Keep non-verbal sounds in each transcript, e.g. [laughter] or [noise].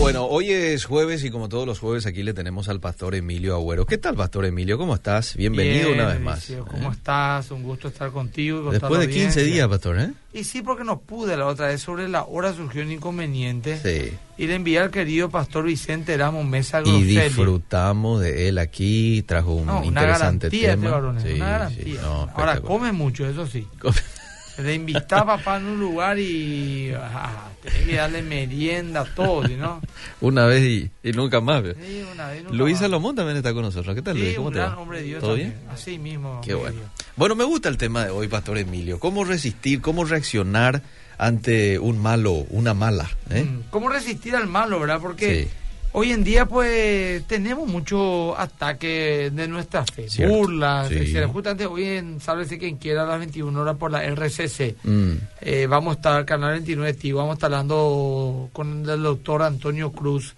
bueno, hoy es jueves y como todos los jueves aquí le tenemos al pastor Emilio Agüero. ¿Qué tal, pastor Emilio? ¿Cómo estás? Bienvenido Bien, una vez más. ¿Cómo ¿eh? estás? Un gusto estar contigo. y Después de la 15 audiencia. días, pastor, ¿eh? Y sí, porque no pude la otra vez. Sobre la hora surgió un inconveniente. Sí. Y le envié al querido pastor Vicente Ramos Mesa Y Grosselli. disfrutamos de él aquí, trajo un No, una interesante garantía este tema. varones, Sí, una sí, garantía. no, Ahora, come mucho, eso sí. Se le invitaba en un lugar y... ah, tenés que darle merienda, todo, ¿sí, ¿no? Una vez y, y nunca más. Sí, una vez, nunca Luis más. Salomón también está con nosotros. ¿Qué tal, Sí, Luis? ¿Cómo un te gran va? hombre de Dios ¿Todo también. bien? Así mismo. Qué bueno. Dios. Bueno, me gusta el tema de hoy, Pastor Emilio. ¿Cómo resistir, cómo reaccionar ante un malo, una mala? ¿eh? Mm, ¿Cómo resistir al malo, verdad? Porque Sí. Hoy en día, pues, tenemos mucho ataque de nuestra fe. Cierto. Burlas, Sí. etcétera. Justamente hoy en Sálvese quien quiera a las 21 horas por la RCC. Mm, Eh, vamos a estar, Canal 29 Tigo, vamos a estar hablando con el doctor Antonio Cruz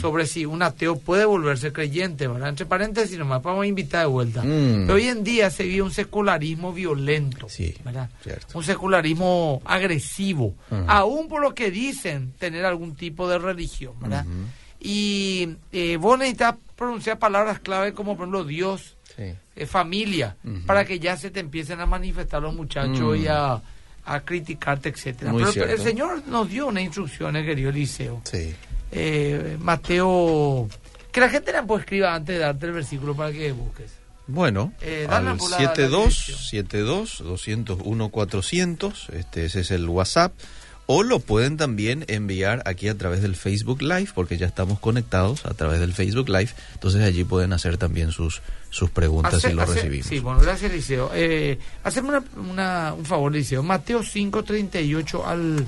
sobre si un ateo puede volverse creyente, ¿verdad? Entre paréntesis nomás, vamos a invitar de vuelta. Mm. Pero hoy en día se vive un secularismo violento, Sí, ¿verdad? cierto. Un secularismo agresivo, Ujú. aún por lo que dicen tener algún tipo de religión, ¿verdad? Ujú. Y eh, vos necesitas pronunciar palabras clave como, por ejemplo, Dios, sí. eh, familia, para que ya se te empiecen a manifestar los muchachos Mm. y a, a criticarte, etcétera. Pero el Señor nos dio unas instrucciones, querido Eliseo. Sí. Eh, Mateo, que la gente la puede escribir antes de darte el versículo para que busques. Bueno, Eh, al por la- 72 la 72 201 400, este ese es el WhatsApp o lo pueden también enviar aquí a través del Facebook Live porque ya estamos conectados a través del Facebook Live, entonces allí pueden hacer también sus sus preguntas Hace- y lo hace- recibimos. Sí, bueno, gracias, Eliseo. Eh, una, una- un favor, Eliseo. Mateo 5, 38 al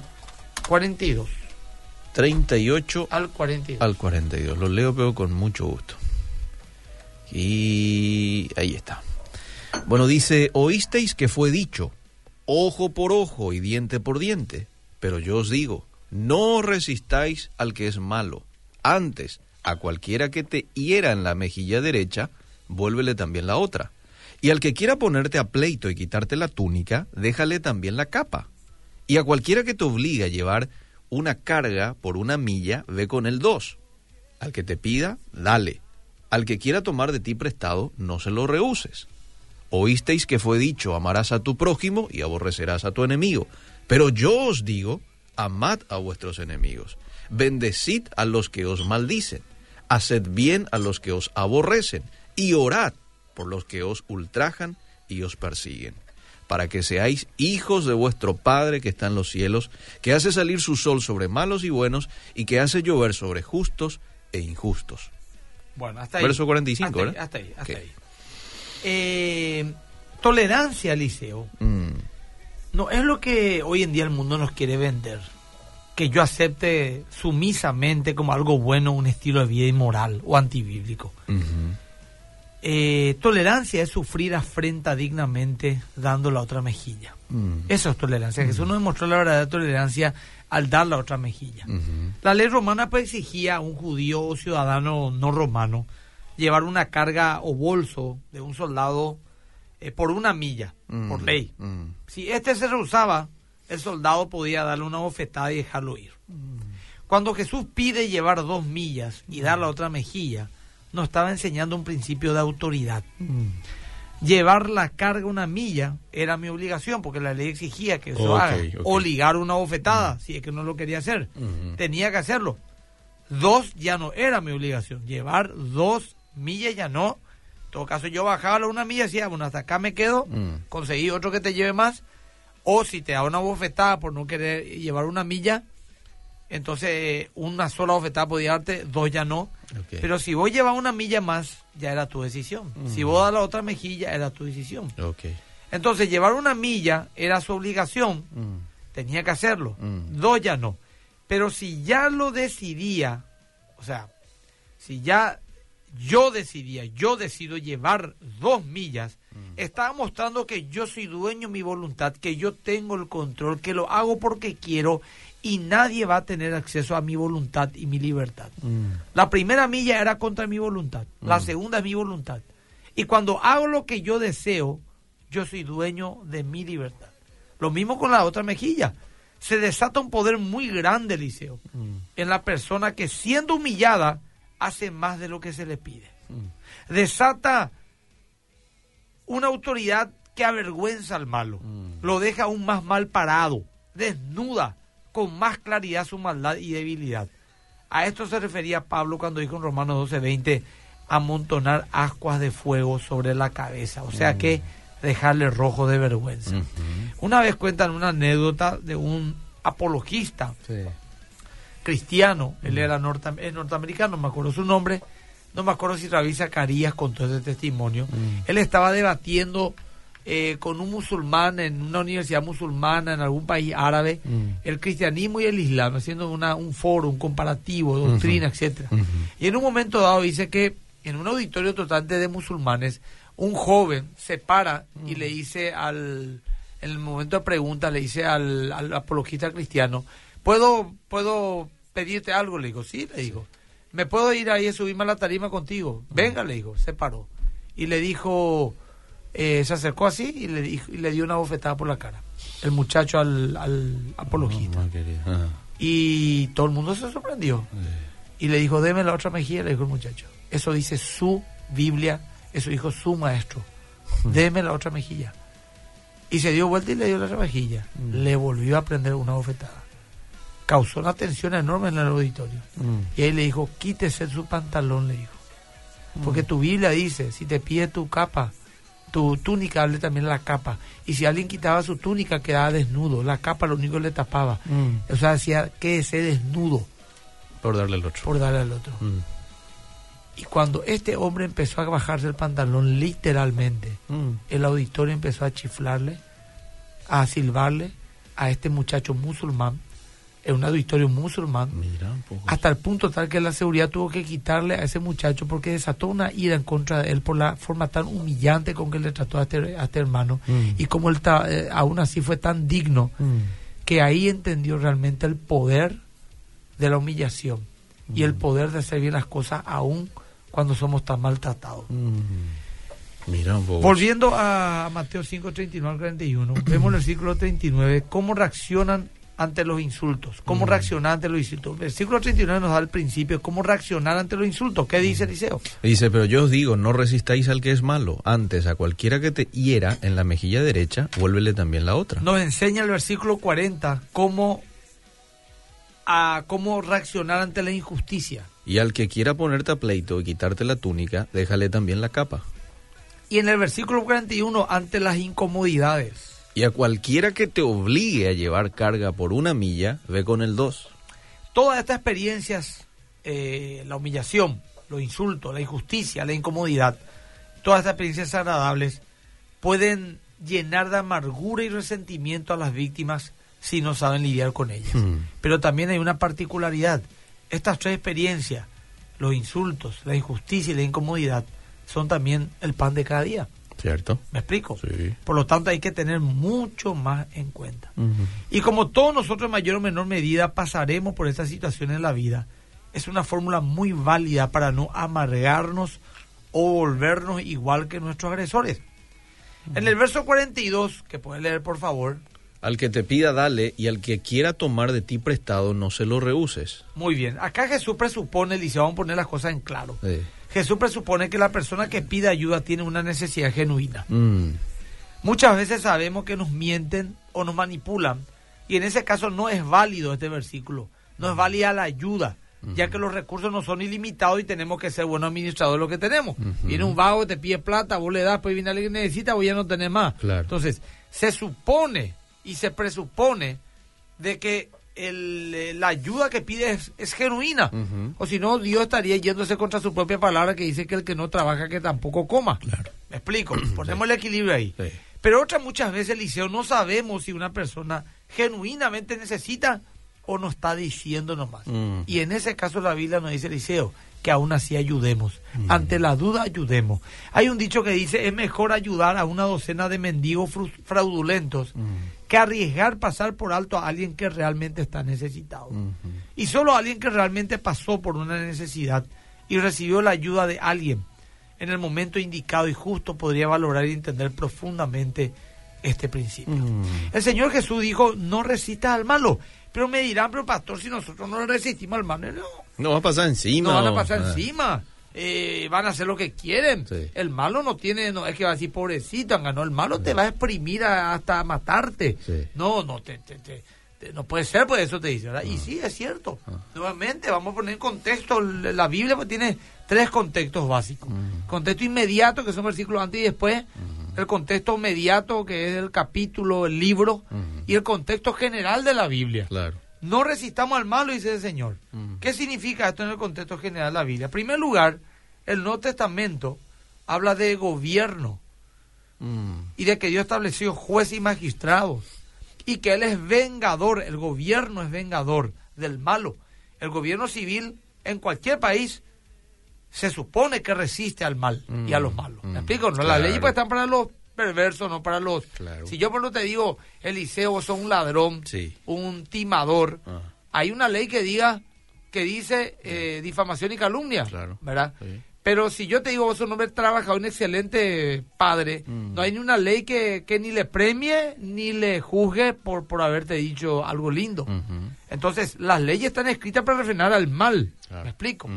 42. 38 Al 42. al 42. Lo leo pero con mucho gusto. Y ahí está. Bueno, dice, oísteis que fue dicho, ojo por ojo y diente por diente. Pero yo os digo, no resistáis al que es malo. Antes, a cualquiera que te hiera en la mejilla derecha, vuélvele también la otra. Y al que quiera ponerte a pleito y quitarte la túnica, déjale también la capa. Y a cualquiera que te obligue a llevar una carga por una milla, ve con él dos. Al que te pida, dale. Al que quiera tomar de ti prestado, no se lo rehuses. Oísteis que fue dicho, amarás a tu prójimo y aborrecerás a tu enemigo. Pero yo os digo, amad a vuestros enemigos. Bendecid a los que os maldicen. Haced bien a los que os aborrecen. Y orad por los que os ultrajan y os persiguen. Para que seáis hijos de vuestro Padre que está en los cielos, que hace salir su sol sobre malos y buenos, y que hace llover sobre justos e injustos. Bueno, hasta ahí. Verso 45, hasta ahí, ¿verdad? hasta ahí, hasta ahí. Eh, tolerancia, Eliseo, Mm, no es lo que hoy en día el mundo nos quiere vender. Que yo acepte sumisamente como algo bueno un estilo de vida inmoral o antibíblico. Eh, tolerancia es sufrir afrenta dignamente dando la otra mejilla. Mm, Eso es tolerancia. Jesús nos demostró la verdadera tolerancia al dar la otra mejilla. La ley romana pues, exigía a un judío o ciudadano no romano llevar una carga o bolso de un soldado eh, por una milla, Mm, por ley. mm. Si este se rehusaba, el soldado podía darle una bofetada y dejarlo ir. Cuando Jesús pide llevar dos millas y dar la otra mejilla, nos estaba enseñando un principio de autoridad. Llevar la carga una milla era mi obligación, porque la ley exigía que eso haga. O ligar una bofetada, si es que no lo quería hacer. Tenía que hacerlo. Dos ya no era mi obligación. Llevar dos millas ya no. En todo caso, yo bajaba la una milla y decía, bueno, hasta acá me quedo, Mm. conseguí otro que te lleve más. O si te da una bofetada por no querer llevar una milla, entonces eh, una sola bofetada podía darte, dos ya no. Pero si vos llevas una milla más, ya era tu decisión. Si vos das la otra mejilla, era tu decisión. Entonces, llevar una milla era su obligación, Mm, tenía que hacerlo. Mm. Dos ya no. Pero si ya lo decidía, o sea, si ya yo decidía, yo decido llevar dos millas, estaba mostrando que yo soy dueño de mi voluntad, que yo tengo el control, que lo hago porque quiero y nadie va a tener acceso a mi voluntad y mi libertad. mm. La primera milla era contra mi voluntad, la segunda es mi voluntad. Y cuando hago lo que yo deseo, yo soy dueño de mi libertad. Lo mismo con la otra mejilla. se desata un poder muy grande, Eliseo, en la persona que siendo humillada hace más de lo que se le pide. Desata una autoridad que avergüenza al malo, lo deja aún más mal parado, desnuda con más claridad su maldad y debilidad. A esto se refería Pablo cuando dijo en Romanos 12:20, amontonar ascuas de fuego sobre la cabeza, o sea que dejarle rojo de vergüenza. Una vez cuentan una anécdota de un apologista cristiano, él era norteamericano, no me acuerdo su nombre, no me acuerdo si Rabí Zacarías contó ese testimonio. Él estaba debatiendo eh, con un musulmán en una universidad musulmana en algún país árabe el cristianismo y el islam, haciendo una, un foro, un comparativo, doctrina, etcétera. Y en un momento dado dice que en un auditorio totalmente de musulmanes, un joven se para y le dice al, en el momento de pregunta, le dice al, apologista cristiano, ¿puedo, ¿puedo pedirte algo? Le digo, sí, le digo, ¿me puedo ir ahí a subirme a la tarima contigo? Venga, le digo, se paró. Y le dijo, eh, se acercó así y le, dijo, y le dio una bofetada por la cara, el muchacho al, apologista. y todo el mundo se sorprendió. Y le dijo, deme la otra mejilla, le dijo el muchacho. Eso dice su Biblia eso dijo su maestro. Deme la otra mejilla. Y se dio vuelta y le dio la otra mejilla. Mm. Le volvió a prender una bofetada. Causó una tensión enorme en el auditorio. Mm. Y ahí le dijo, quítese su pantalón, le dijo. Porque mm. tu Biblia dice, si te pide tu capa, tu túnica, hable también la capa. Y si alguien quitaba su túnica, quedaba desnudo. La capa lo único que le tapaba. O sea, decía, quédese desnudo. Por darle al otro. Por darle al otro. Y cuando este hombre empezó a bajarse el pantalón literalmente, mm. el auditorio empezó a chiflarle, a silbarle a este muchacho musulmán, en un auditorio musulmán, hasta el punto tal que la seguridad tuvo que quitarle a ese muchacho porque desató una ira en contra de él por la forma tan humillante con que le trató a este, este hermano mm. y como él eh, aún así fue tan digno mm. que ahí entendió realmente el poder de la humillación y el poder de hacer bien las cosas aún cuando somos tan maltratados. Mira Volviendo a Mateo 5, 39 al 41, vemos en el versículo 39 cómo reaccionan ante los insultos, cómo reaccionar ante los insultos. El versículo 39 nos da el principio, cómo reaccionar ante los insultos. ¿Qué dice Eliseo? Dice, pero yo os digo, no resistáis al que es malo. Antes, a cualquiera que te hiera en la mejilla derecha, vuélvele también la otra. Nos enseña el versículo 40 cómo, a, cómo reaccionar ante la injusticia. Y al que quiera ponerte a pleito y quitarte la túnica, déjale también la capa. Y en el versículo 41, ante las incomodidades. Y a cualquiera que te obligue a llevar carga por una milla, ve con el 2. Todas estas experiencias, eh, la humillación, los insultos, la injusticia, la incomodidad, todas estas experiencias agradables pueden llenar de amargura y resentimiento a las víctimas si no saben lidiar con ellas. Mm. Pero también hay una particularidad estas tres experiencias, los insultos, la injusticia y la incomodidad, son también el pan de cada día. ¿Cierto? ¿Me explico? Sí. Por lo tanto, hay que tener mucho más en cuenta. Y como todos nosotros en mayor o menor medida pasaremos por estas situaciones en la vida, es una fórmula muy válida para no amargarnos o volvernos igual que nuestros agresores. En el verso 42, que puede leer por favor, al que te pida, dale, y al que quiera tomar de ti prestado, no se lo rehuses. Muy bien. Acá Jesús presupone, dice, vamos a poner las cosas en claro. Jesús presupone que la persona que pide ayuda tiene una necesidad genuina. Mm. Muchas veces sabemos que nos mienten o nos manipulan, y en ese caso no es válido este versículo. No es válida la ayuda, ya que los recursos no son ilimitados y tenemos que ser buenos administradores de lo que tenemos. Viene un vago, te pide plata, vos le das, pues viene alguien que necesita, vos ya no tenés más. Entonces, se supone y se presupone de que el, eh, la ayuda que pide es, genuina. O si no, Dios estaría yéndose contra su propia palabra que dice que el que no trabaja, que tampoco coma. Me explico, [clears throat] ponemos el equilibrio ahí. Pero otras muchas veces, Eliseo, no sabemos si una persona genuinamente necesita o no está diciendo nomás. Y en ese caso la Biblia nos dice, Eliseo, que aún así ayudemos. Ante la duda, ayudemos. Hay un dicho que dice, es mejor ayudar a una docena de mendigos fraudulentos que arriesgar pasar por alto a alguien que realmente está necesitado. Y solo alguien que realmente pasó por una necesidad y recibió la ayuda de alguien en el momento indicado y justo podría valorar y entender profundamente este principio. El Señor Jesús dijo, no resistas al malo. Pero me dirán, pero pastor, si nosotros no resistimos al malo, no. No va a pasar encima. No van a pasar Ah. encima. Eh, van a hacer lo que quieren. Sí. El malo no tiene, no es que va a decir pobrecito, ganó el malo te va a exprimir a- hasta matarte. Sí. No, no te, te- te- te- no puede ser, pues eso te dice, ¿verdad? Y Ah. sí, es cierto. Nuevamente, vamos a poner en contexto, la Biblia pues, tiene tres contextos básicos. Contexto inmediato, que son versículos antes y después, el contexto inmediato, que es el capítulo, el libro, y el contexto general de la Biblia. Claro. No resistamos al malo, dice el Señor. Mm. ¿Qué significa esto en el contexto general de la Biblia? En primer lugar, el Nuevo Testamento habla de gobierno Mm. y de que Dios estableció jueces y magistrados y que Él es vengador, el gobierno es vengador del malo. El gobierno civil en cualquier país se supone que resiste al mal y a los malos. Mm, ¿Me explico? No, claro. Las leyes pues están para los perversos, no para los... Claro. Si yo por lo te digo, Eliseo, vos sos un ladrón, Sí. un timador, Ah. hay una ley que diga que dice eh, difamación y calumnia, Claro. ¿verdad? Sí. Pero si yo te digo, vos sos un hombre trabajador, un excelente padre, Mm. no hay ni una ley que, que ni le premie ni le juzgue por, por haberte dicho algo lindo. Entonces, las leyes están escritas para refrenar al mal. Claro. ¿Me explico?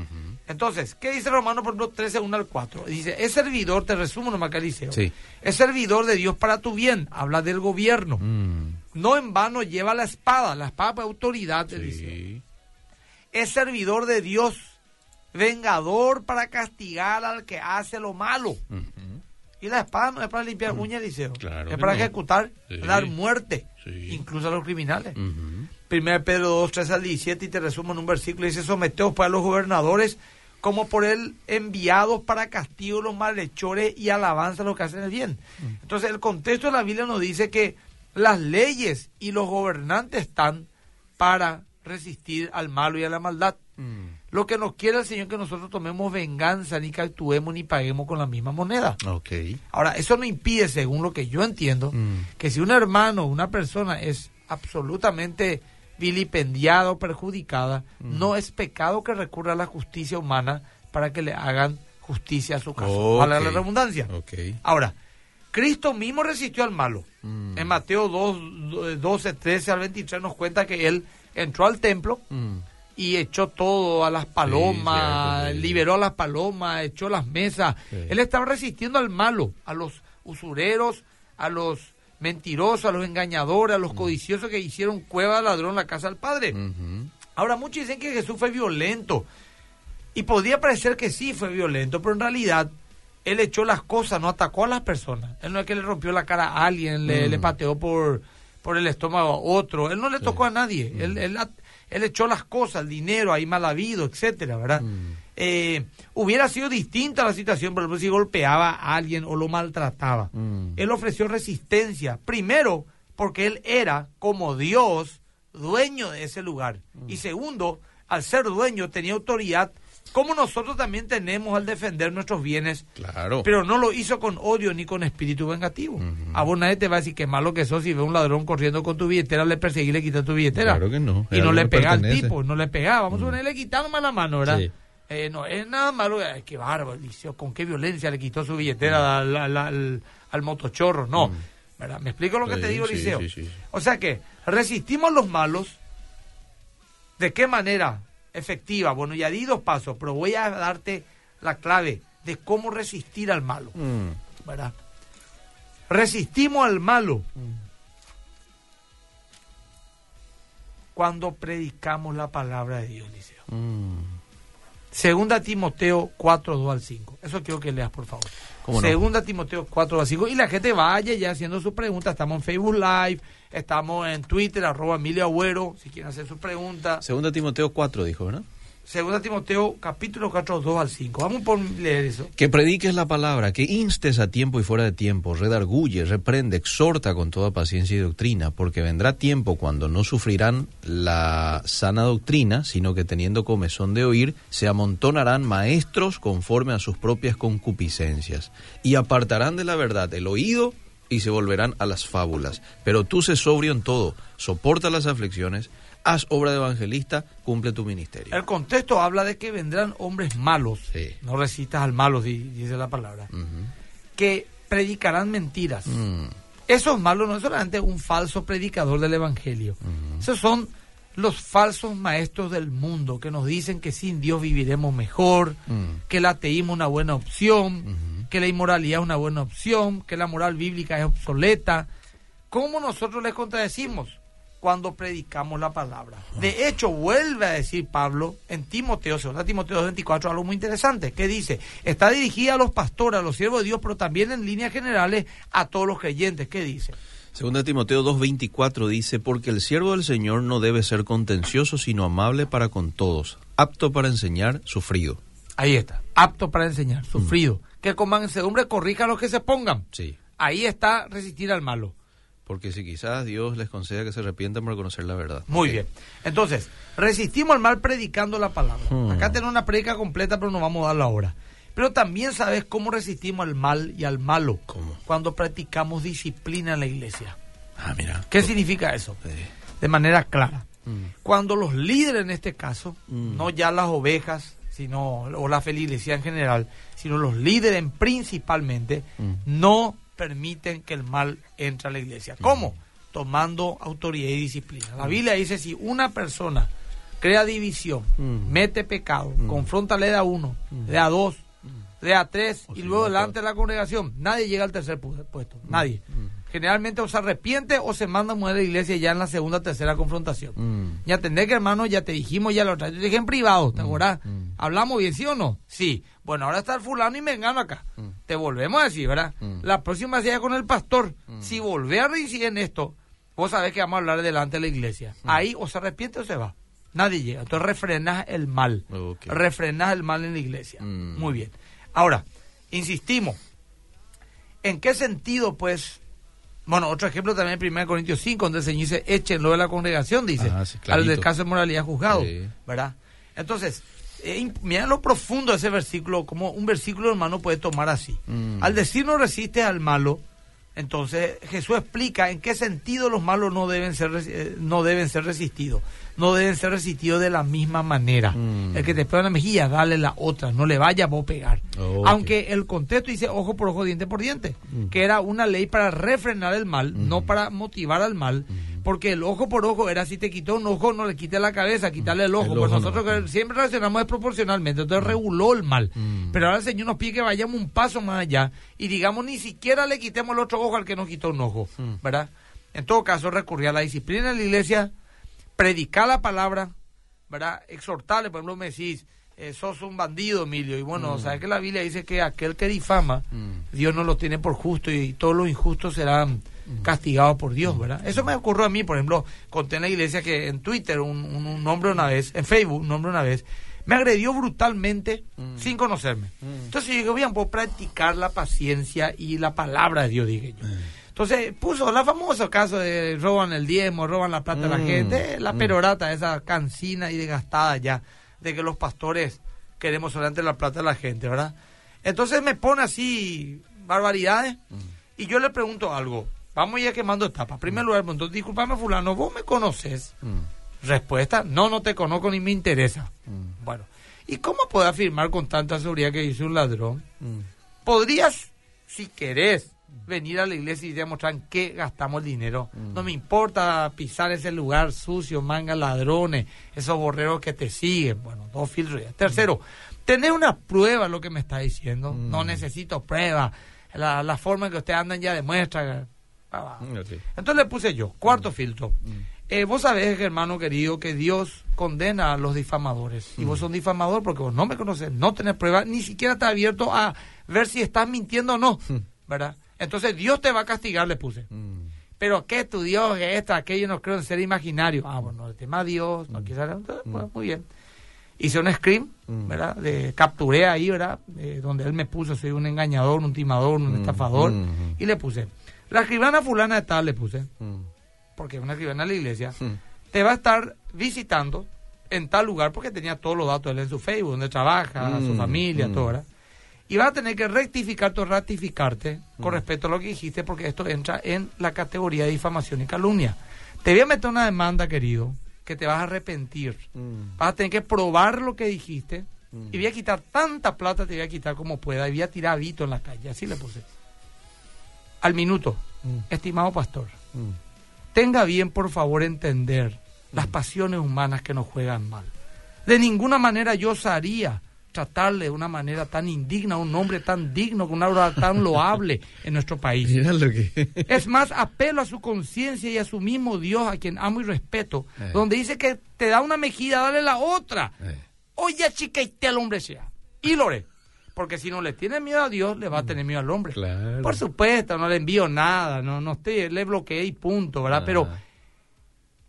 Entonces, ¿qué dice Romano, por ejemplo, 13, 1 al 4? Dice, es servidor, te resumo nomás que Eliseo. Sí. Es servidor de Dios para tu bien. Habla del gobierno. Mm. No en vano lleva la espada. La espada para autoridad, Sí. es servidor de Dios, vengador para castigar al que hace lo malo. Y la espada no es para limpiar uñas, Eliseo. Mm. Claro es para no. ejecutar, Sí. dar muerte, Sí. incluso a los criminales. Ujú. 1 Pedro 2, 3 al 17, y te resumo en un versículo, dice, someteos pues a los gobernadores como por él enviados para castigo los malhechores y alabanza a los que hacen el bien. Mm. Entonces el contexto de la Biblia nos dice que las leyes y los gobernantes están para resistir al malo y a la maldad. Mm. Lo que nos quiere el Señor es que nosotros tomemos venganza, ni que actuemos ni paguemos con la misma moneda. Ahora, eso no impide, según lo que yo entiendo, Mm. que si un hermano una persona es absolutamente vilipendiada o perjudicada, no es pecado que recurra a la justicia humana para que le hagan justicia a su caso. Valga la redundancia. Ahora, Cristo mismo resistió al malo. Mm. En Mateo 2, 12, 13 al 23 nos cuenta que él entró al templo Mm. y echó todo a las palomas, sí. liberó a las palomas, echó las mesas. Sí. Él estaba resistiendo al malo, a los usureros, a los mentirosos, a los engañadores, a Mm. los codiciosos que hicieron cueva de ladrón en la casa del Padre. Ahora, muchos dicen que Jesús fue violento. Y podría parecer que sí fue violento, pero en realidad él echó las cosas, no atacó a las personas. Él no es que le rompió la cara a alguien, le, Mm. le pateó por, por el estómago a otro. Él no le tocó a nadie. Él, él, at- él echó las cosas, el dinero ahí mal habido, etcétera, ¿verdad? Mm. Eh, hubiera sido distinta la situación, por ejemplo, si golpeaba a alguien o lo maltrataba. Mm. Él ofreció resistencia. Primero, porque él era, como Dios, dueño de ese lugar. Y segundo, al ser dueño, tenía autoridad, como nosotros también tenemos al defender nuestros bienes. Claro. Pero no lo hizo con odio ni con espíritu vengativo. A vos nadie te va a decir que malo que sos si ve un ladrón corriendo con tu billetera, le perseguí le quita tu billetera. Claro que no. Y no le pega al tipo, no le pega. Vamos a ponerle quitando más la mano, ¿verdad? Sí. Eh, no es nada malo. Ay, qué bárbaro, Eliseo, con qué violencia le quitó su billetera al, al- al- al motochorro. No, ¿verdad? ¿Me explico lo que Sí, te digo, Eliseo? sí, sí. O sea que resistimos los malos. ¿De qué manera efectiva? Bueno, ya di dos pasos, pero voy a darte la clave de cómo resistir al malo. Mm. ¿verdad? Resistimos al malo cuando predicamos la palabra de Dios, Liceo. Segunda Timoteo 4, 2 al 5. Eso quiero que leas, por favor. Segunda Timoteo 4, 2 al 5. Y la gente vaya ya haciendo sus preguntas. Estamos en Facebook Live, estamos en Twitter, arroba Emilio Agüero, si quieren hacer sus preguntas. Segunda Timoteo 4 dijo, ¿verdad? Segunda Timoteo capítulo 4, 2 al 5. Vamos por leer eso. Que prediques la palabra, que instes a tiempo y fuera de tiempo, redarguye, reprende, exhorta con toda paciencia y doctrina, porque vendrá tiempo cuando no sufrirán la sana doctrina, sino que teniendo comezón de oír, se amontonarán maestros conforme a sus propias concupiscencias, y apartarán de la verdad el oído y se volverán a las fábulas. Pero tú sé sobrio en todo, soporta las aflicciones, haz obra de evangelista, cumple tu ministerio. El contexto habla de que vendrán hombres malos. Sí. No resistas al malo, di- dice la palabra. Que predicarán mentiras. Mm. Esos malos no es solamente un falso predicador del Evangelio. Esos son los falsos maestros del mundo que nos dicen que sin Dios viviremos mejor, que el ateísmo es una buena opción, que la inmoralidad es una buena opción, que la moral bíblica es obsoleta. ¿Cómo nosotros les contradecimos? Cuando predicamos la palabra. De hecho, vuelve a decir Pablo en Timoteo, 2 Timoteo 24, algo muy interesante, que dice, está dirigida a los pastores, a los siervos de Dios, pero también en líneas generales a todos los creyentes. ¿Qué dice? Segunda Timoteo 2.24 dice, porque el siervo del Señor no debe ser contencioso, sino amable para con todos, apto para enseñar, sufrido. Ahí está, apto para enseñar, sufrido. Que con mansedumbre corrija a los que se pongan. Sí. Ahí está resistir al malo. Porque si quizás Dios les conceda que se arrepientan por conocer la verdad. Muy bien. Entonces, resistimos al mal predicando la palabra. Hmm. Acá tenemos una predica completa, pero no vamos a darla ahora. Pero también sabes cómo resistimos al mal y al malo. ¿Cómo? Cuando practicamos disciplina en la iglesia. Ah, mira. ¿Qué significa eso? De manera clara. mm, Cuando los líderes en este caso, Mm. no ya las ovejas, sino o la feligresía en general, sino los líderes principalmente, Mm. no permiten que el mal entre a la iglesia. ¿Cómo? Tomando autoridad y disciplina. La Biblia dice si una persona crea división, Mm. mete pecado, confronta le da uno, le da dos, le da tres O y si luego delante de la congregación, nadie llega al tercer pu- puesto, nadie. Mm. Generalmente o se arrepiente o se manda a mujer a la iglesia ya en la segunda o tercera confrontación. mm. Ya entendés que hermano, ya te dijimos ya la otra, yo te dije en privado, ¿te acordás? mm. ¿Hablamos bien, sí o no? Sí. Bueno, ahora está el fulano y me engano acá. Mm. Te volvemos a decir, ¿verdad? Mm. La próxima sea con el pastor. Si volvés a reincidir en esto, vos sabés que vamos a hablar delante de la iglesia. Mm. Ahí o se arrepiente o se va. Nadie llega. Entonces refrenás el mal. Ok. Refrenás el mal en la iglesia. Mm. Muy bien. Ahora, insistimos. ¿En qué sentido, pues? Bueno, otro ejemplo también en 1 Corintios 5, donde el Señor dice, échenlo de la congregación, dice, Ah, sí, al del caso de moralidad juzgado, Sí. ¿verdad? Entonces, eh, mira lo profundo de ese versículo, como un versículo hermano puede tomar así. Mm. Al decir no resistes al malo, entonces Jesús explica en qué sentido los malos no deben ser eh, no deben ser resistidos, no deben ser resistidos de la misma manera. Mm. El que te pega una mejilla, dale la otra, no le vaya vos a pegar. Aunque el contexto dice ojo por ojo, diente por diente, Mm. que era una ley para refrenar el mal, no Mm. para motivar al mal, porque el ojo por ojo era si te quitó un ojo, no le quite la cabeza, quitarle el ojo. El pues ojo nosotros no. que siempre reaccionamos desproporcionalmente, entonces reguló el mal. Pero ahora el Señor nos pide que vayamos un paso más allá y digamos ni siquiera le quitemos el otro ojo al que nos quitó un ojo. ¿verdad? En todo caso, recurrir a la disciplina de la iglesia, predicar la palabra, ¿verdad? Exhortarle, por ejemplo, me decís, eh, sos un bandido, Emilio, y bueno, sabes que la Biblia dice que aquel que difama, Mm. Dios no lo tiene por justo y todos los injustos serán castigados por Dios, ¿verdad? Eso me ocurrió a mí, por ejemplo, conté en la iglesia que en Twitter un, un- un hombre una vez, en Facebook un hombre una vez, me agredió brutalmente sin conocerme. Entonces yo dije, bien, puedo practicar la paciencia y la palabra de Dios, dije yo. Entonces puso la famoso caso de roban el diezmo, roban la plata de la Mm, gente, la mm. perorata, esa cansina y desgastada ya, de que los pastores queremos solamente la plata de la gente, ¿verdad? Entonces me pone así barbaridades y yo le pregunto algo. Vamos ya quemando etapas. Primer lugar, pregunto, disculpame fulano, ¿vos me conoces? Mm. Respuesta, no, no te conozco ni me interesa. Mm. Bueno, ¿y cómo puedo afirmar con tanta seguridad que hice un ladrón? Mm. podrías, si querés, venir a la iglesia y demostrar en qué gastamos el dinero. Mm. No me importa pisar ese lugar sucio, manga ladrones, esos borreros que te siguen. Bueno, dos filtros ya. Tercero, tener una prueba lo que me está diciendo. Mm. No necesito prueba. La, la forma en que ustedes andan ya demuestra. Ah, Mm. Entonces le puse yo, cuarto filtro. Mm. Eh, vos sabés, hermano querido, que Dios condena a los difamadores. Y vos sos un difamador porque vos no me conoces, no tenés pruebas, ni siquiera estás abierto a ver si estás mintiendo o no. ¿Verdad? Entonces Dios te va a castigar, le puse. Mm. Pero ¿qué tu Dios? que esto, aquello? No creo en ser imaginario. Ah, bueno, el tema Dios, no quizás. entonces, bueno, muy bien. Hice un screen, Mm. ¿verdad? De, capturé ahí, ¿verdad? Eh, donde él me puso, soy un engañador, un timador, un Mm, estafador. mm, mm. Y le puse, la escribana fulana de tal, le puse, Mm. porque es una escribana de la iglesia, Mm. te va a estar visitando en tal lugar, porque tenía todos los datos de él en su Facebook, donde trabaja, su Mm, familia, mm. todo, ¿verdad? Y vas a tener que rectificarte o ratificarte con Mm. respecto a lo que dijiste, porque esto entra en la categoría de difamación y calumnia. Te voy a meter una demanda, querido, que te vas a arrepentir. Mm. Vas a tener que probar lo que dijiste Mm. y voy a quitar tanta plata, te voy a quitar como pueda, y voy a tirar a Vito en la calle. Así le puse. al minuto. Mm. Estimado pastor, tenga bien por favor entender las pasiones humanas que nos juegan mal. De ninguna manera yo osaría tratarle de una manera tan indigna a un hombre tan digno, con una obra tan loable en nuestro país. Lo que... [laughs] Es más, apelo a su conciencia y a su mismo Dios, a quien amo y respeto, Eh. donde dice que te da una mejilla, dale la otra. Eh. Oye, chica, y te al hombre sea. Y lo haré. Porque si no le tiene miedo a Dios, le va a tener miedo al hombre. Claro. Por supuesto, no le envío nada, no, no estoy, le bloqueé y punto, ¿verdad? Ah. Pero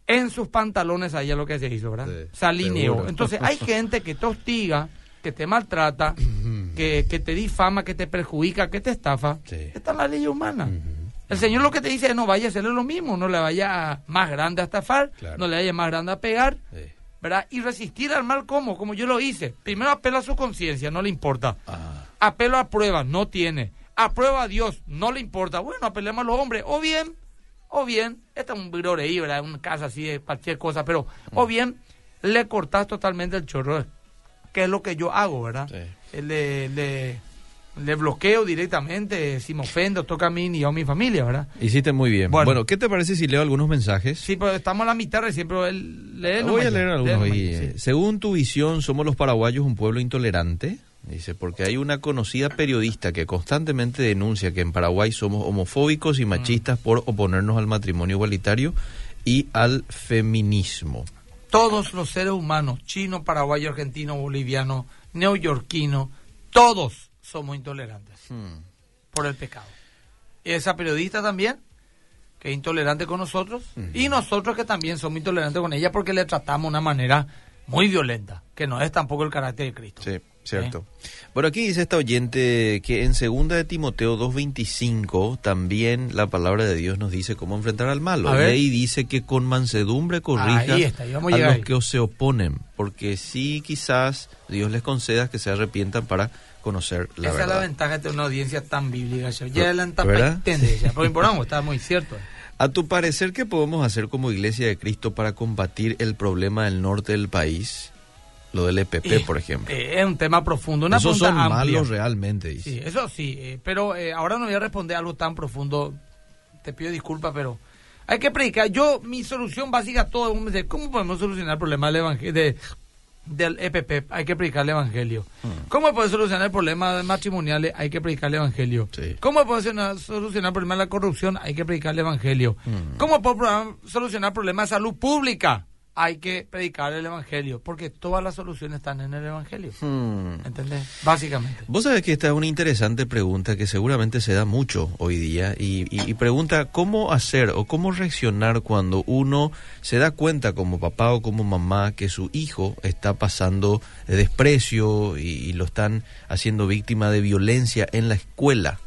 en sus pantalones ahí es lo que se hizo, ¿verdad? Sí, se alineó. seguro. Entonces, hay gente que te hostiga, que te maltrata, que, que te difama, que te perjudica, que te estafa. Sí. Esta es la ley humana. El Señor lo que te dice es no vaya a hacerle lo mismo, no le vaya más grande a estafar, Claro. no le vaya más grande a pegar, Eh. ¿verdad? Y resistir al mal como, como yo lo hice. Primero apela a su conciencia, no le importa. Ah. Apelo a pruebas, no tiene. Aprueba a Dios, no le importa. Bueno, apelemos a los hombres. O bien, o bien, este es un viroreí, ¿verdad? Un caso así de cualquier cosa, pero, o bien, le cortas totalmente el chorro, que es lo que yo hago, ¿verdad? Sí. Eh, Le, le, le bloqueo directamente, si me ofendo, toca a mí ni a mi familia, ¿verdad? Hiciste muy bien. Bueno. Bueno, ¿qué te parece si leo algunos mensajes? Sí, pero estamos a la mitad recién, pero Voy a leer lee algunos. y, sí. eh, Según tu visión, ¿somos los paraguayos un pueblo intolerante? Dice, porque hay una conocida periodista que constantemente denuncia que en Paraguay somos homofóbicos y machistas por oponernos al matrimonio igualitario y al feminismo. Todos los seres humanos, chino, paraguayo, argentino, boliviano, neoyorquino, todos somos intolerantes por el pecado. Y esa periodista también, que es intolerante con nosotros, y nosotros que también somos intolerantes con ella porque le tratamos de una manera muy violenta, que no es tampoco el carácter de Cristo. Sí, cierto. Bueno, aquí dice esta oyente que en segunda de Timoteo 2.25 también la palabra de Dios nos dice cómo enfrentar al malo. A ver. Ley dice que con mansedumbre corrija está, a a los que se oponen, porque sí quizás Dios les conceda que se arrepientan para conocer la Esa es la verdad. ventaja de una audiencia tan bíblica. Ya adelanta ¿Verdad? Por importante, está muy cierto. [laughs] A tu parecer, ¿qué podemos hacer como Iglesia de Cristo para combatir el problema del norte del país? Lo del EPP, Eh, por ejemplo. eh, es un tema profundo, una Esos son amplia. malos realmente, dice. Sí, eso sí, eh, pero eh, ahora no voy a responder algo tan profundo. Te pido disculpas, pero hay que predicar. Yo, mi solución básica a todo es ¿cómo podemos solucionar el problema del, de, del EPP? Hay que predicar el evangelio. Mm. ¿Cómo podemos solucionar el problema matrimoniales? Hay que predicar el evangelio. Sí. ¿Cómo podemos solucionar- solucionar el problema de la corrupción? Hay que predicar el evangelio. Mm. ¿Cómo podemos solucionar el problema de salud pública? Hay que predicar el evangelio, porque todas las soluciones están en el evangelio. Hmm. ¿Entendés? Básicamente. Vos sabés que esta es una interesante pregunta que seguramente se da mucho hoy día y, y- y pregunta cómo hacer o cómo reaccionar cuando uno se da cuenta como papá o como mamá que su hijo está pasando de desprecio y, y lo están haciendo víctima de violencia en la escuela.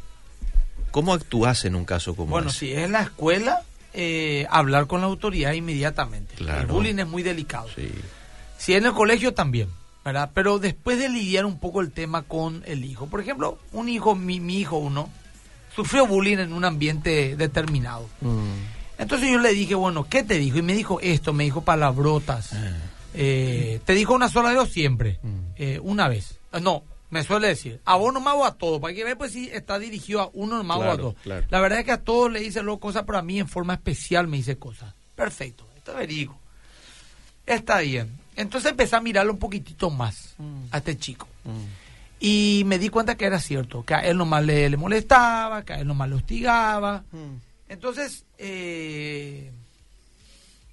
¿Cómo actúas en un caso como Bueno, ese? si es la escuela, eh, hablar con la autoridad inmediatamente. Claro. El bullying es muy delicado. Sí. Si en el colegio también, ¿verdad? Pero después de lidiar un poco el tema con el hijo. Por ejemplo, un hijo, mi, mi hijo uno, sufrió bullying en un ambiente determinado. Mm. Entonces yo le dije, bueno, ¿qué te dijo? Y me dijo esto, me dijo palabrotas. Eh, te dijo una sola vez o siempre. Mm. Eh, una vez. Eh, No, me suele decir, a vos nomás o a todos. Para que veas, pues sí, está dirigido a uno nomás o a Claro, todos. claro. La verdad es que a todos le dice luego cosas, pero a mí en forma especial me dice cosas. Perfecto, esto verigo. Está bien. Entonces empecé a mirarlo un poquitito más a este chico. Y me di cuenta que era cierto, que a él nomás le, le molestaba, que a él nomás le hostigaba. Entonces, eh,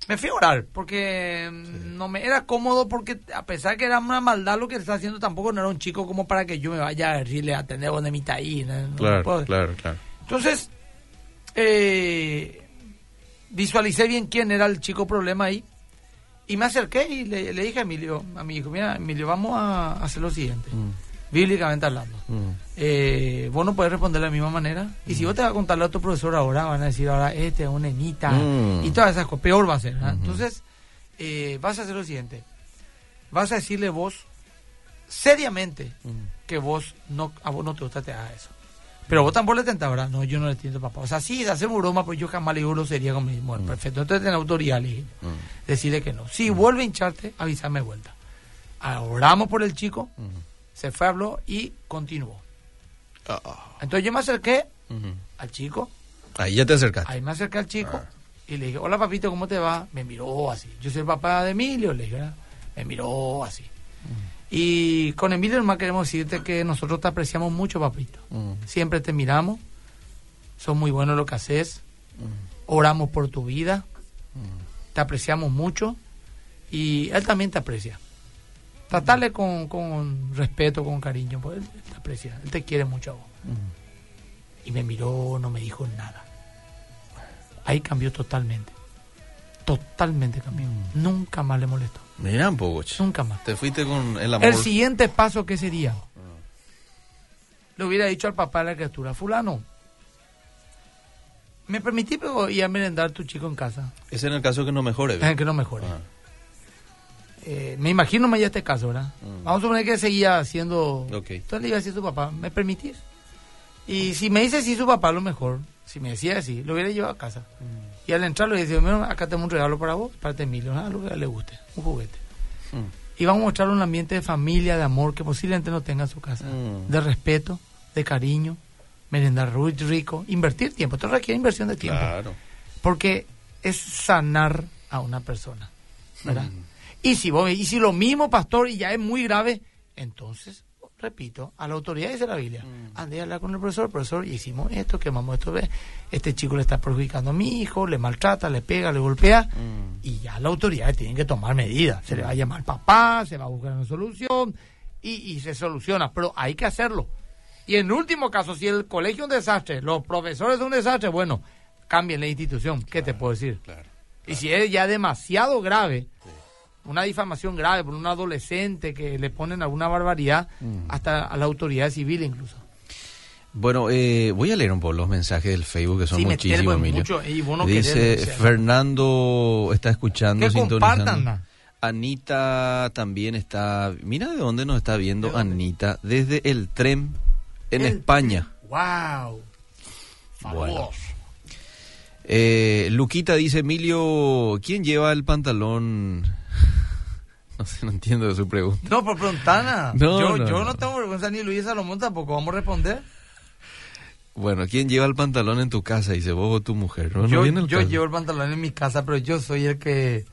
me fui a orar, porque mm, no me era cómodo, porque a pesar que era una maldad lo que está haciendo, tampoco no era un chico como para que yo me vaya a decirle a tener donde mi taí. no- Claro, claro, claro. Entonces, eh, visualicé bien quién era el chico problema ahí. Y me acerqué y le, le dije a Emilio, a mi hijo, mira, Emilio, vamos a hacer lo siguiente, bíblicamente hablando. Mm. Eh, vos no podés responder de la misma manera. Y si vos te vas a contarle a tu profesor ahora, van a decir ahora, este es una nenita. Mm. Y todas esas cosas. Peor va a ser. ¿ah? Ujú. Entonces, eh, vas a hacer lo siguiente. Vas a decirle vos, seriamente, que vos no, a vos no te gusta te haga eso. Pero vos tampoco le tentás, ¿verdad? No, yo no le entiendo, papá. O sea, sí, hacemos broma, pero yo jamás le digo grosería con mi Bueno, perfecto. Entonces, tenés autoridad, le dije. Mm. Decirle que no. Si vuelve a hincharte, avísame de vuelta. Oramos por el chico, Mm. Se fue, habló y continuó. Ah. Entonces yo me acerqué al chico Ahí ya te acercaste. Ahí me acerqué al chico Ah. y le dije, hola papito, ¿cómo te va? Me miró así. Yo soy el papá de Emilio, le dije, ¿verdad? Me miró así. Y con Emilio nomás queremos decirte que nosotros te apreciamos mucho, papito. Siempre te miramos. Sos muy bueno en lo que haces. Oramos por tu vida. Te apreciamos mucho. Y él también te aprecia. Tratarle con, con respeto, con cariño, pues él te aprecia. Él te quiere mucho a vos. Y me miró, no me dijo nada. Ahí cambió totalmente. Totalmente cambió. Nunca más le molestó. Mira un poco. Nunca más. Te fuiste con el amor. El siguiente paso que sería, le hubiera dicho al papá de la criatura, fulano, ¿me permití ir a merendar tu chico en casa? Ese en el caso que no mejore. Eh, [laughs] que no mejore. Ah. Eh, me imagino más ya este caso, ¿verdad? Mm. Vamos a suponer que seguía haciendo... Ok. Entonces le iba a decir a su papá, ¿me permitís? Y si me dice sí su papá, a lo mejor, si me decía así, lo hubiera llevado a casa. Mm. Y al entrar le decía, mira, acá tenemos un regalo para vos, para Emilio, algo que a él le guste, un juguete. Mm. Y vamos a mostrar un ambiente de familia, de amor que posiblemente no tenga en su casa. De respeto, de cariño, merendar rico, invertir tiempo. Esto requiere inversión de tiempo. Claro. Porque es sanar a una persona. ¿verdad? Mm. Y, si vos, y si lo mismo, pastor, y ya es muy grave, entonces, repito, a la autoridad dice la Biblia, Mm. ande a hablar con el profesor, profesor, y hicimos esto, quemamos esto, ve, este chico le está perjudicando a mi hijo, le maltrata, le pega, le golpea, Mm. y ya la autoridad tienen que tomar medidas. Se le va a llamar papá, se va a buscar una solución y, y se soluciona, pero hay que hacerlo. Y en último caso, si el colegio es un desastre, los profesores son un desastre, bueno, cambien la institución. ¿Qué te puedo decir? Claro. Y si es ya demasiado grave, una difamación grave por un adolescente que le ponen alguna barbaridad, hasta a la autoridad civil incluso. Bueno, eh, voy a leer un poco los mensajes del Facebook que son Sí, muchísimos, mucho, no Dice. Fernando está escuchando, sintonizando. Anita también está. Mira de dónde nos está viendo. Anita desde el tren en El España. ¡Wow! Bueno. Eh, Luquita dice Emilio, ¿quién lleva el pantalón? No sé, no entiendo de su pregunta. No, por preguntana. No, yo, no, yo no. no tengo vergüenza ni Luis Salomón tampoco. ¿Vamos a responder? Bueno, ¿quién lleva el pantalón en tu casa? Dice vos o tu mujer. No, yo viene el yo llevo el pantalón en mi casa, pero yo soy el que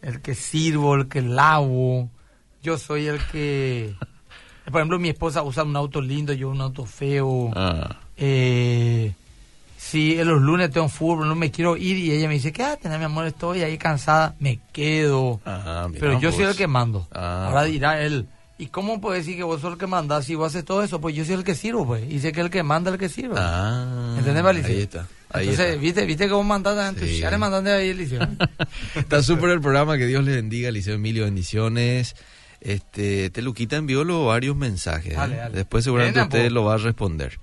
el que sirvo, el que lavo. Yo soy el que... Por ejemplo, mi esposa usa un auto lindo, yo un auto feo. Ah, Eh, si en los lunes tengo fútbol, no me quiero ir y ella me dice, quédate, mi amor, estoy ahí cansada, me quedo. ah, mira Pero yo soy vos. el que mando. Ah, Ahora bueno. dirá él, ¿y cómo puede decir que vos sos el que mandás si vos haces todo eso? Pues yo soy el que sirvo, pues. Y sé que el que manda es el que sirve. Ah, ¿Entendés, Valicia? Ahí está. Ahí Entonces, está. ¿viste, viste que vos mandás antes? Sí. Ya le mandaste ahí, Eliseo. [laughs] Está súper el programa, que Dios le bendiga, Liceo Emilio, bendiciones. Este, te Luquita envió varios mensajes. ¿eh? Dale, dale. Después seguramente Ven, usted po. lo va a responder.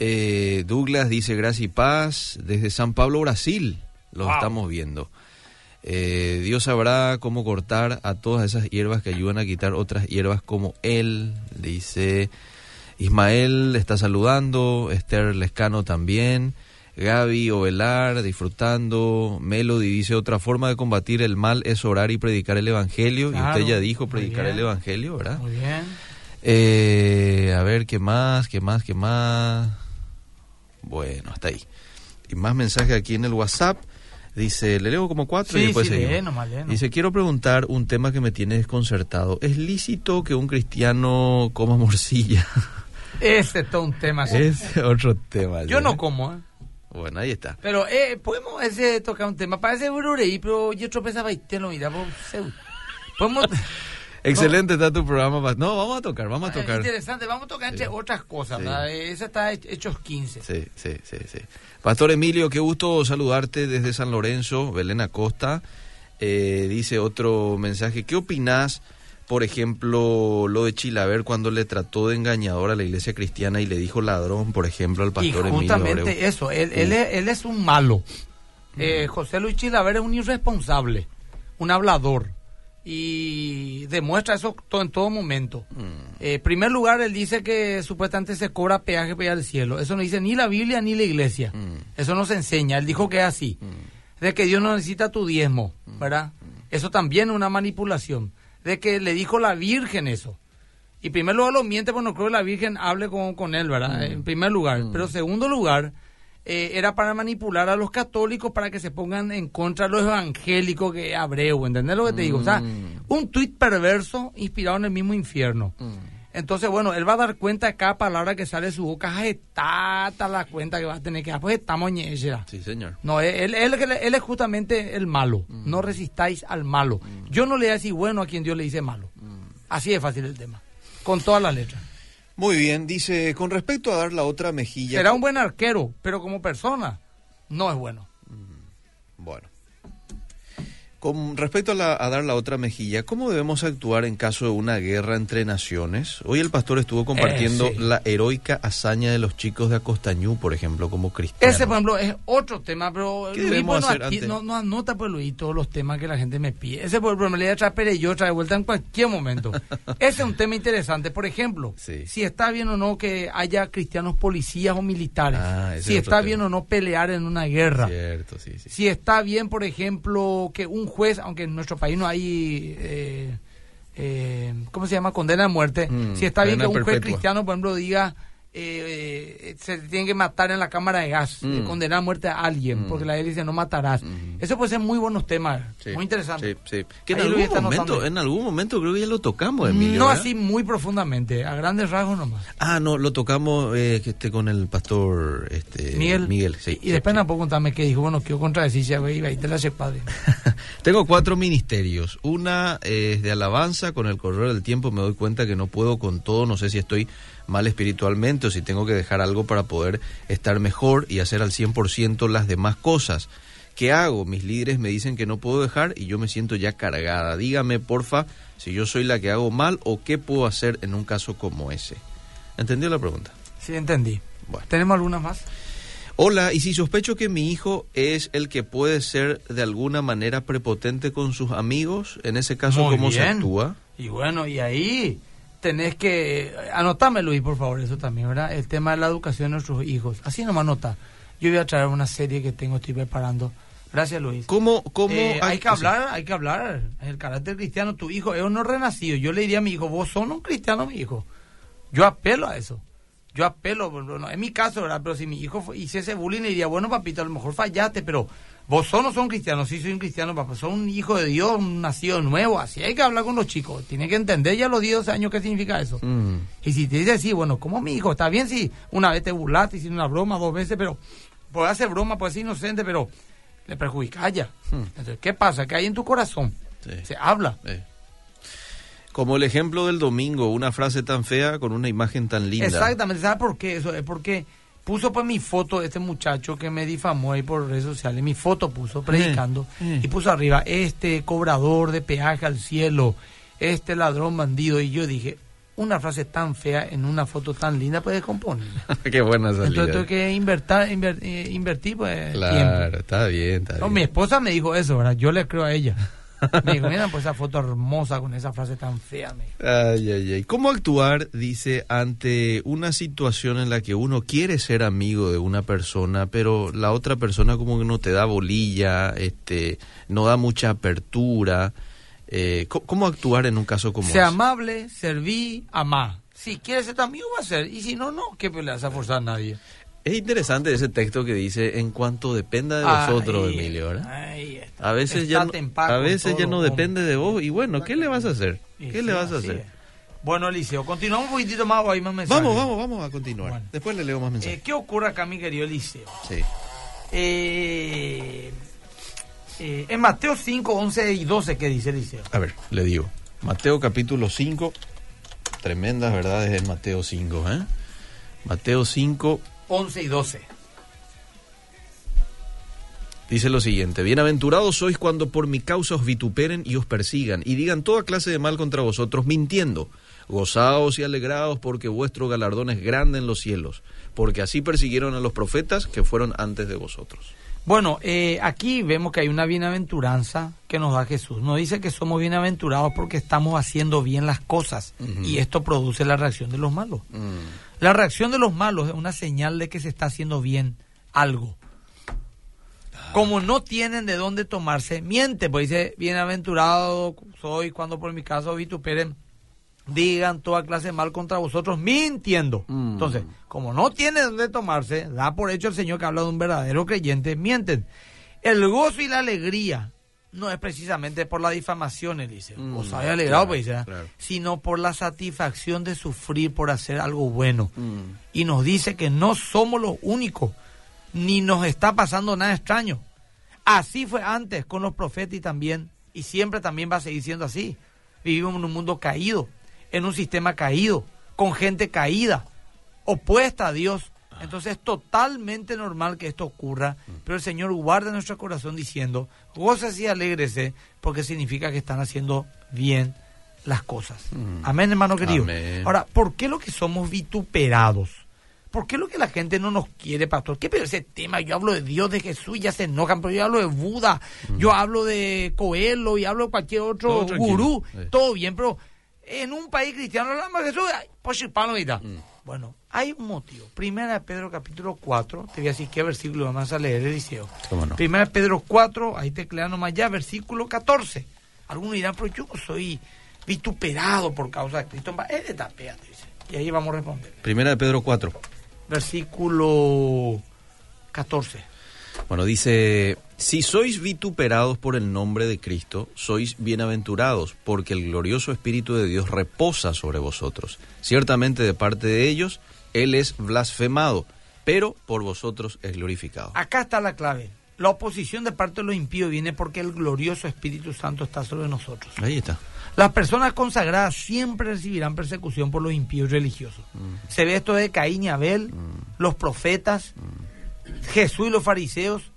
Eh, Douglas dice gracia y paz desde San Pablo, Brasil. Los Wow. estamos viendo. Eh, Dios sabrá cómo cortar a todas esas hierbas que ayudan a quitar otras hierbas como él. Dice Ismael está saludando, Esther Lescano también. Gaby Ovelar disfrutando. Melody dice otra forma de combatir el mal es orar y predicar el evangelio. y usted ya dijo predicar el evangelio, ¿verdad? Muy bien. Eh, a ver, ¿qué más? ¿Qué más? ¿Qué más? Bueno, hasta ahí. Y más mensajes aquí en el WhatsApp. Dice, le leo como cuatro y después sí, seguimos. lee nomás, lee nomás. Dice, quiero preguntar un tema que me tiene desconcertado. ¿Es lícito que un cristiano coma morcilla? [laughs] Ese es todo un tema. sí. es otro tema. Yo no como, ¿eh? Bueno, ahí está. Pero eh, podemos ese tocar un tema. Parece burureí, pero yo tropezaba y te lo mira. Podemos... [laughs] Excelente está tu programa. No, vamos a tocar, vamos a tocar. Interesante, vamos a tocar entre Sí. otras cosas. Sí. Esa está hech- hechos 15. Sí, sí, sí, sí. Pastor Emilio, qué gusto saludarte desde San Lorenzo, Belén Acosta. Eh, dice otro mensaje, ¿qué opinás, por ejemplo, lo de Chilaver cuando le trató de engañador a la iglesia cristiana y le dijo ladrón, por ejemplo, al Y pastor Emilio justamente eso, él, él, es, él es un malo. Eh, José Luis Chilaver es un irresponsable, un hablador. Y demuestra eso en todo momento. Mm, Eh, en primer lugar, él dice que supuestamente se cobra peaje para ir al cielo. Eso no dice ni la Biblia ni la iglesia. Mm. Eso no se enseña. Él dijo que es así. De que Dios no necesita tu diezmo, ¿verdad? Eso también es una manipulación. De que le dijo la Virgen eso. Y en primer lugar lo miente, porque no creo que la Virgen hable con, con él, ¿verdad? En primer lugar. Pero en segundo lugar, eh, era para manipular a los católicos para que se pongan en contra de los evangélicos que es Abreu, ¿entendés lo que te digo? O sea, Mm. un tuit perverso inspirado en el mismo infierno. Entonces, bueno, él va a dar cuenta de cada palabra que sale de su boca, está la cuenta que va a tener que dar, pues estamos ñechera. Sí, señor. No, él, él, él- él es justamente el malo. No resistáis al malo. Yo no le voy a decir bueno a quien Dios le dice malo. Así de fácil el tema. Con todas las letras. Muy bien, dice, con respecto a dar la otra mejilla... Será un buen arquero, pero como persona no es bueno. Bueno. Con respecto a, la- a dar la otra mejilla, ¿cómo debemos actuar en caso de una guerra entre naciones? Hoy el pastor estuvo compartiendo Eh, sí. la heroica hazaña de los chicos de Acostañú, por ejemplo, como cristianos. Ese, por ejemplo, es otro tema, pero ¿Qué debemos hacer aquí antes? no, no anota, pues, Luis, todos los temas que la gente me pide. Ese, por ejemplo, me le voy a traer Pereyó, trae vuelta en cualquier momento. [laughs] Ese es un tema interesante. Por ejemplo, Sí. si está bien o no que haya cristianos policías o militares. Ah, si está tema. bien o no pelear en una guerra. Cierto, sí, sí. Si está bien, por ejemplo, que un juez, aunque en nuestro país no hay, eh, eh, ¿cómo se llama? Condena a muerte. Mm, si está bien que un juez perpetua. cristiano, por ejemplo, diga, eh, eh, se tiene que matar en la cámara de gas, Mm. eh, condenar a muerte a alguien, Mm. porque la ley dice no matarás. Eso puede ser muy buenos temas, Sí, muy interesante. Sí, sí. Que en Ahí algún, momento, en algún momento creo que ya lo tocamos, Emilio. no ¿verdad? así muy profundamente, a grandes rasgos nomás. Ah, no, lo tocamos eh, que esté con el pastor este, Miguel. Miguel. Y después puedo contarme qué dijo, bueno, quiero contradecir, ya iba y te la hace padre. [laughs] Tengo cuatro ministerios. Una es de alabanza. Con el correr del tiempo me doy cuenta que no puedo con todo. No sé si estoy mal espiritualmente o si tengo que dejar algo para poder estar mejor y hacer al 100% las demás cosas. ¿Qué hago? Mis líderes me dicen que no puedo dejar y yo me siento ya cargada. Dígame, porfa, si yo soy la que hago mal o qué puedo hacer en un caso como ese. ¿Entendió la pregunta? Sí, entendí. Bueno. ¿Tenemos algunas más? Hola, y si sospecho que mi hijo es el que puede ser de alguna manera prepotente con sus amigos, en ese caso, Muy ¿cómo se actúa? Y bueno, y ahí tenés que... Anotame, Luis, por favor, eso también, ¿verdad? El tema de la educación de nuestros hijos. Así nomás anota. Yo voy a traer una serie que tengo, estoy preparando. Gracias, Luis. ¿Cómo, cómo Eh, hay que o sea, hablar, hay que hablar. El carácter cristiano, tu hijo es un no renacido. Yo le diría a mi hijo, vos sos un cristiano, mi hijo. Yo apelo a eso. Yo apelo, bueno, en mi caso, ¿verdad? Pero si mi hijo fue- hiciese bullying, le diría, bueno, papito, a lo mejor fallaste, pero vos sos no sos un cristiano, sí soy un cristiano, papá, sos un hijo de Dios, un nacido nuevo, así hay que hablar con los chicos. Tienen que entender ya a los 10 años qué significa eso. Mm, Y si te dice así, bueno, como mi hijo, está bien si una vez te burlaste, hiciste una broma dos veces, pero puede hacer broma, puede ser inocente, pero le perjudica ya. Hmm. Entonces, ¿qué pasa? ¿Qué hay en tu corazón? sí, Se habla. Como el ejemplo del domingo, una frase tan fea con una imagen tan linda. Exactamente, ¿sabes por qué? Eso es porque puso pues mi foto de este muchacho que me difamó ahí por redes sociales, mi foto puso predicando y puso arriba, este cobrador de peaje al cielo, este ladrón bandido, y yo dije, una frase tan fea en una foto tan linda puede componer. [laughs] Qué buena salida. Entonces tengo que invertir, inver- eh, invertir pues Claro, tiempo. está bien, está No, bien. mi esposa me dijo eso, ¿verdad? Yo le creo a ella. [laughs] [laughs] Me dijo, mira, pues esa foto hermosa con esa frase tan fea. Me dijo. Ay, ay, ay. ¿Cómo actuar, dice, ante una situación en la que uno quiere ser amigo de una persona, pero la otra persona como que no te da bolilla, este, no da mucha apertura? Eh, ¿cómo, actuar en un caso como Sea ese? amable, serví, amá. Si quieres ser tu amigo, va a ser. Y si no, no, ¿qué le vas a forzar a nadie? Es interesante ese texto que dice, en cuanto dependa de Ay, vosotros, Emilio, ¿verdad? ay, está- A veces ya no, a veces ya no depende de vos y bueno, ¿qué le vas a hacer? ¿Qué sí, le vas a hacer? Bueno, Eliseo, continuamos un poquitito más hay más mensajes. Vamos, vamos, vamos a continuar. Bueno. Después le leo más mensajes. Eh, ¿Qué ocurre acá, mi querido Eliseo? sí. Eh, eh, en Mateo 5, 11 y 12, ¿qué dice Eliseo? A ver, le digo. Mateo capítulo 5. Tremendas verdades en Mateo 5, ¿eh? Mateo 5 11 y 12. dice lo siguiente: Bienaventurados sois cuando por mi causa os vituperen y os persigan y digan toda clase de mal contra vosotros, mintiendo. Gozaos y alegraos porque vuestro galardón es grande en los cielos, porque así persiguieron a los profetas que fueron antes de vosotros. Bueno, eh, aquí vemos que hay una bienaventuranza que nos da Jesús. Nos dice que somos bienaventurados porque estamos haciendo bien las cosas y esto produce la reacción de los malos. La reacción de los malos es una señal de que se está haciendo bien algo. Como no tienen de dónde tomarse, miente, pues dice, bienaventurado soy cuando por mi caso vituperen digan toda clase de mal contra vosotros mintiendo. Mm. Entonces, como no tiene donde tomarse, da por hecho el Señor que habla de un verdadero creyente, mienten. El gozo y la alegría no es precisamente por la difamación, él dice, Mm, os había alegrado, claro, pues, dice, ¿eh? claro. sino por la satisfacción de sufrir por hacer algo bueno. Mm. Y nos dice que no somos los únicos, ni nos está pasando nada extraño. Así fue antes con los profetas y también, y siempre también va a seguir siendo así. Vivimos en un mundo caído, en un sistema caído, con gente caída, opuesta a Dios. Entonces es totalmente normal que esto ocurra, pero el Señor guarda nuestro corazón diciendo, gózase y alégrese, porque significa que están haciendo bien las cosas. Amén, hermano querido. Amén. Ahora, ¿por qué lo que somos vituperados? ¿Por qué lo que la gente no nos quiere, pastor? ¿Qué pero ese tema? Yo hablo de Dios, de Jesús, ya se enojan, pero yo hablo de Buda, yo hablo de Coelho y hablo de cualquier otro Todo gurú. Todo bien, pero en un país cristiano hablamos de Jesús, pues chipano, ahorita. Mm. Bueno, hay un motivo. Primera de Pedro capítulo 4, te voy a decir qué versículo vamos a leer, Eliseo. Primera de Pedro 4, ahí te clean nomás ya, versículo 14. Algunos dirán, pero yo soy vituperado por causa de Cristo. Es de tapea, te dice. Y ahí vamos a responder. Primera de Pedro 4. Versículo 14. Bueno, dice, si sois vituperados por el nombre de Cristo, sois bienaventurados, porque el glorioso Espíritu de Dios reposa sobre vosotros. Ciertamente de parte de ellos, Él es blasfemado, pero por vosotros es glorificado. Acá está la clave. La oposición de parte de los impíos viene porque el glorioso Espíritu Santo está sobre nosotros. Ahí está. Las personas consagradas siempre recibirán persecución por los impíos religiosos. Se ve esto de Caín y Abel, los profetas, Jesús y los fariseos,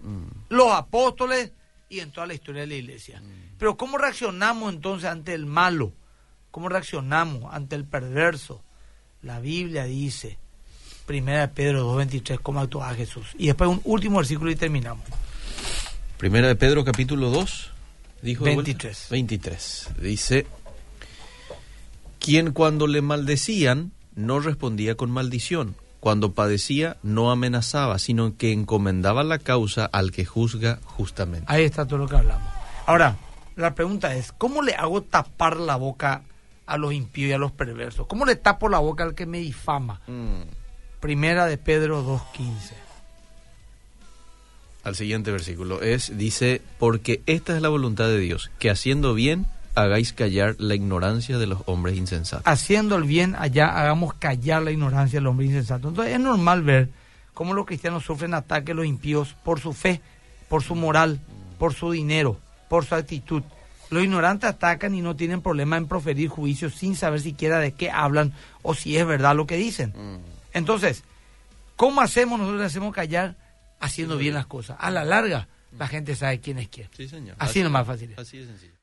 los apóstoles y en toda la historia de la iglesia. Pero ¿cómo reaccionamos entonces ante el malo? ¿Cómo reaccionamos ante el perverso? La Biblia dice, primera de Pedro 2.23, cómo actuaba Jesús. Y después un último versículo y terminamos. Primera de Pedro capítulo 2, dijo de vuelta. 23. 23. Dice, quien cuando le maldecían no respondía con maldición, cuando padecía no amenazaba, sino que encomendaba la causa al que juzga justamente. Ahí está todo lo que hablamos. Ahora, la pregunta es, ¿cómo le hago tapar la boca a los impíos y a los perversos? ¿Cómo le tapo la boca al que me difama? Mm. Primera de Pedro 2.15. Al siguiente versículo es, dice, porque esta es la voluntad de Dios, que haciendo bien hagáis callar la ignorancia de los hombres insensatos. Haciendo el bien allá, hagamos callar la ignorancia del hombre insensato. Entonces es normal ver cómo los cristianos sufren ataques los impíos por su fe, por su moral, por su dinero, por su actitud. Los ignorantes atacan y no tienen problema en proferir juicios sin saber siquiera de qué hablan o si es verdad lo que dicen. Entonces, ¿cómo hacemos? Nosotros hacemos callar haciendo bien las cosas. A la larga, la gente sabe quién es quién. Sí, señor. Así nomás fácil. Así de sencillo.